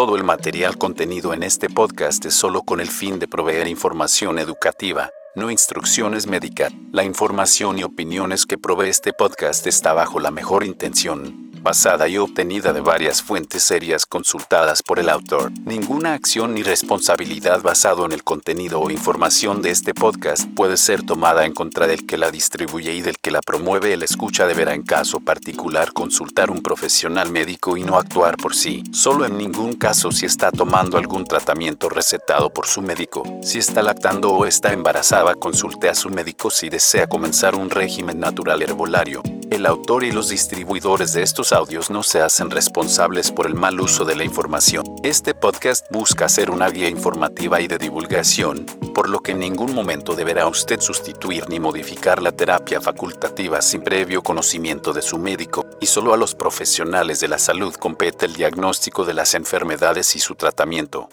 Todo el material contenido en este podcast es solo con el fin de proveer información educativa, no instrucciones médicas. La información y opiniones que provee este podcast está bajo la mejor intención basada y obtenida de varias fuentes serias consultadas por el autor. Ninguna acción ni responsabilidad basado en el contenido o información de este podcast puede ser tomada en contra del que la distribuye y del que la promueve. El escucha deberá en caso particular consultar un profesional médico y no actuar por sí. Solo en ningún caso si está tomando algún tratamiento recetado por su médico. Si está lactando o está embarazada, consulte a su médico si desea comenzar un régimen natural herbolario. El autor y los distribuidores de estos audios no se hacen responsables por el mal uso de la información. Este podcast busca ser una guía informativa y de divulgación, por lo que en ningún momento deberá usted sustituir ni modificar la terapia facultativa sin previo conocimiento de su médico, y solo a los profesionales de la salud compete el diagnóstico de las enfermedades y su tratamiento.